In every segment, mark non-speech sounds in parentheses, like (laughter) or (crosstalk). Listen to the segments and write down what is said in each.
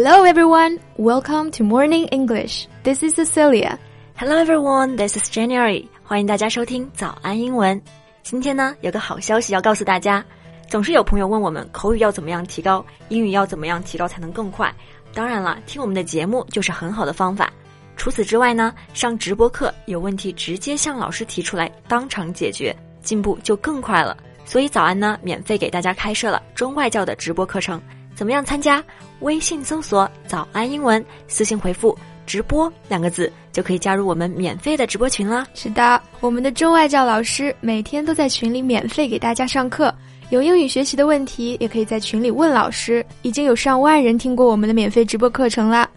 Hello everyone, welcome to Morning English. This is Cecilia. Hello everyone, this is January. 欢迎大家收听早安英文。今天呢，有个好消息要告诉大家。总是有朋友问我们口语要怎么样提高，英语要怎么样提高才能更快。当然了，听我们的节目就是很好的方法。除此之外呢，上直播课有问题直接向老师提出来，当场解决，进步就更快了。所以早安呢，免费给大家开设了中外教的直播课程。怎么样参加？微信搜索“早安英文”，私信回复“直播”两个字，就可以加入我们免费的直播群啦。是的，我们的中外教老师每天都在群里免费给大家上课。有英语学习的问题，也可以在群里问老师。已经有上万人听过我们的免费直播课程啦，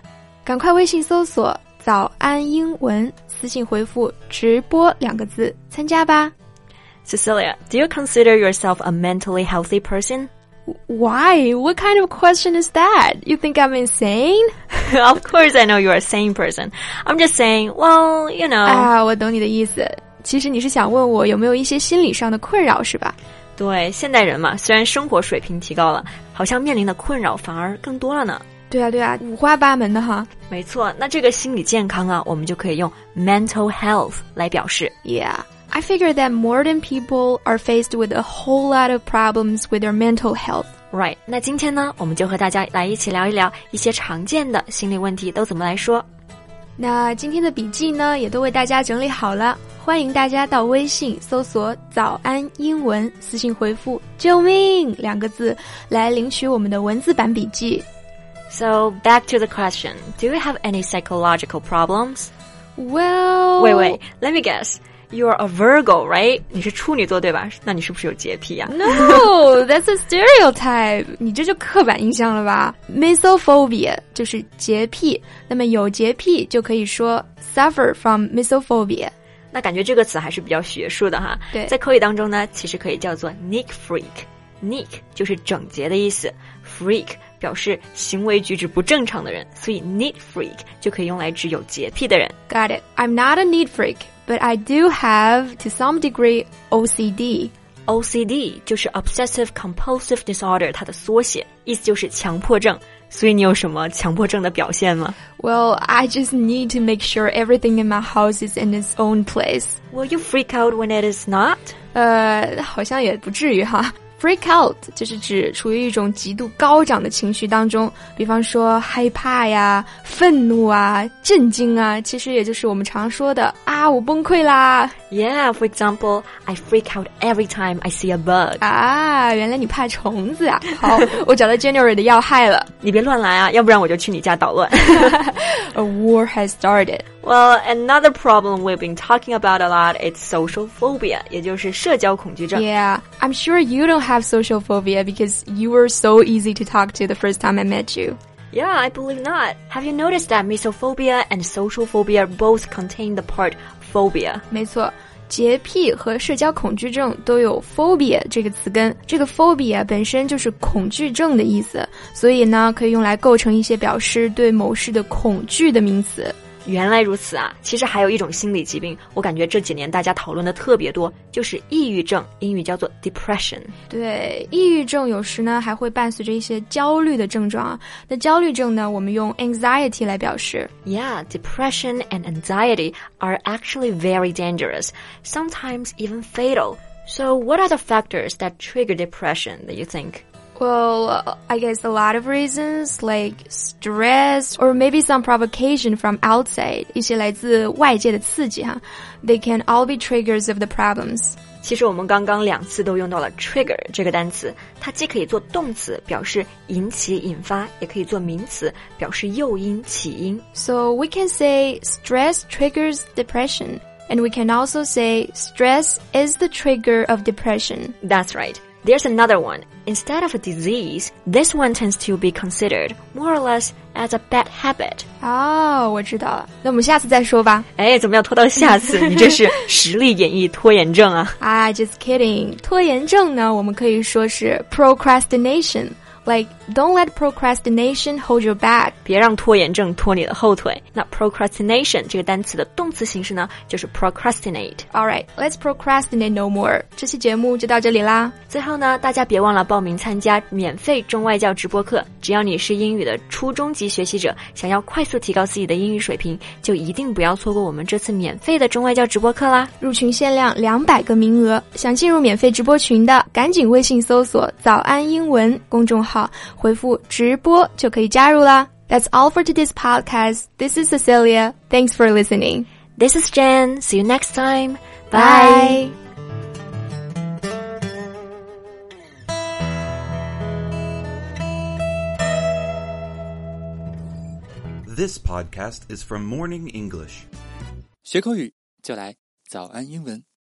赶快微信搜索“早安英文”，私信回复“直播”两个字参加吧。Cecilia, do you consider yourself a mentally healthy person? Why? What kind of question is that? You think I'm insane? of course, I know you're a sane person. I'm just saying, well, you know. 啊，我懂你的意思。其实你是想问我有没有一些心理上的困扰，是吧？对，现代人嘛，虽然生活水平提高了，好像面临的困扰反而更多了呢。对啊，对啊，五花八门的哈。没错，那这个心理健康啊，我们就可以用 mental health 来表示。Yeah, I figure that modern people are faced with a whole lot of problems with their mental health. Right，那今天呢，我们就和大家来一起聊一聊一些常见的心理问题都怎么来说。那今天的笔记呢，也都为大家整理好了。欢迎大家到微信搜索“早安英文”，私信回复“救命”两个字来领取我们的文字版笔记。So back to the question: Do you have any psychological problems? Well, wait, wait. Let me guess. You're a Virgo, right? 你是处女座对吧？那你是不是有洁癖呀？No, that's a stereotype. 你这就刻板印象了吧？Misophobia 就是洁癖，那么有洁癖就可以说 suffer from misophobia。那感觉这个词还是比较学术的哈。对，在口语当中呢，其实可以叫做 neat freak。neat 就是整洁的意思，freak 表示行为举止不正常的人，所以 neat freak 就可以用来指有洁癖的人。Got it. I'm not a neat freak, but I do have to some degree OCD. OCD 就是 obsessive compulsive disorder，它的缩写，意思就是强迫症。所以你有什么强迫症的表现吗？Well, I just need to make sure everything in my house is in its own place. Will you freak out when it is not? 呃，好像也不至于哈。 Freak out 就是指处于一种极度高涨的情绪当中，比方说害怕呀、愤怒啊、震惊啊，其实也就是我们常说的啊，我崩溃啦。Yeah, for example, I freak out every time I see a bug. 啊，原来你怕虫子啊！好，我找到 January 的要害了。(laughs) 你别乱来啊，要不然我就去你家捣乱。(laughs) A war has started. Well, another problem we've been talking about a lot is social phobia, 也就是社交恐惧症。Yeah, I'm sure you don't have social phobia because you were so easy to talk to the first time I met you. Yeah, I believe not. Have you noticed that misophobia and social phobia both contain the part phobia? 没错。洁癖和社交恐惧症都有 phobia 这个词根，这个 phobia 本身就是恐惧症的意思，所以呢，可以用来构成一些表示对某事的恐惧的名词。 原来如此啊！其实还有一种心理疾病，我感觉这几年大家讨论的特别多，就是抑郁症，英语叫做 depression。对，抑郁症有时呢还会伴随着一些焦虑的症状啊。那焦虑症呢，我们用 anxiety 来表示。Yeah, depression and anxiety are actually very dangerous, sometimes even fatal. So, what are the factors that trigger depression that you think? Well, I guess a lot of reasons like stress or maybe some provocation from outside, 一些来自外界的刺激哈. They can all be triggers of the problems. 其实我们刚刚两次都用到了 trigger 这个单词，它既可以做动词表示引起、引发，也可以做名词表示诱因、起因。So we can say stress triggers depression, and we can also say stress is the trigger of depression. That's right. There's another one. Instead of a disease, this one tends to be considered more or less as a bad habit. 哦，我知道了。那我们下次再说吧。哎，怎么要拖到下次？你这是实力演绎拖延症啊！啊，just (laughs) (laughs) kidding。拖延症呢，我们可以说是 procrastination， Like, don't let procrastination hold you back. 别让拖延症拖你的后腿。那 procrastination 这个单词的动词形式呢，就是 procrastinate。All right，let's procrastinate no more. 这期节目就到这里啦。最后呢，大家别忘了报名参加免费中外教直播课。只要你是英语的初中级学习者，想要快速提高自己的英语水平，就一定不要错过我们这次免费的中外教直播课啦！入群限量两百个名额，想进入免费直播群的，赶紧微信搜索“早安英文”公众号，回复“直播”就可以加入啦。That's all for today's podcast. This is Cecilia. Thanks for listening. This is Jen. See you next time. Bye. This podcast is from Morning English. 学口语就来早安英文。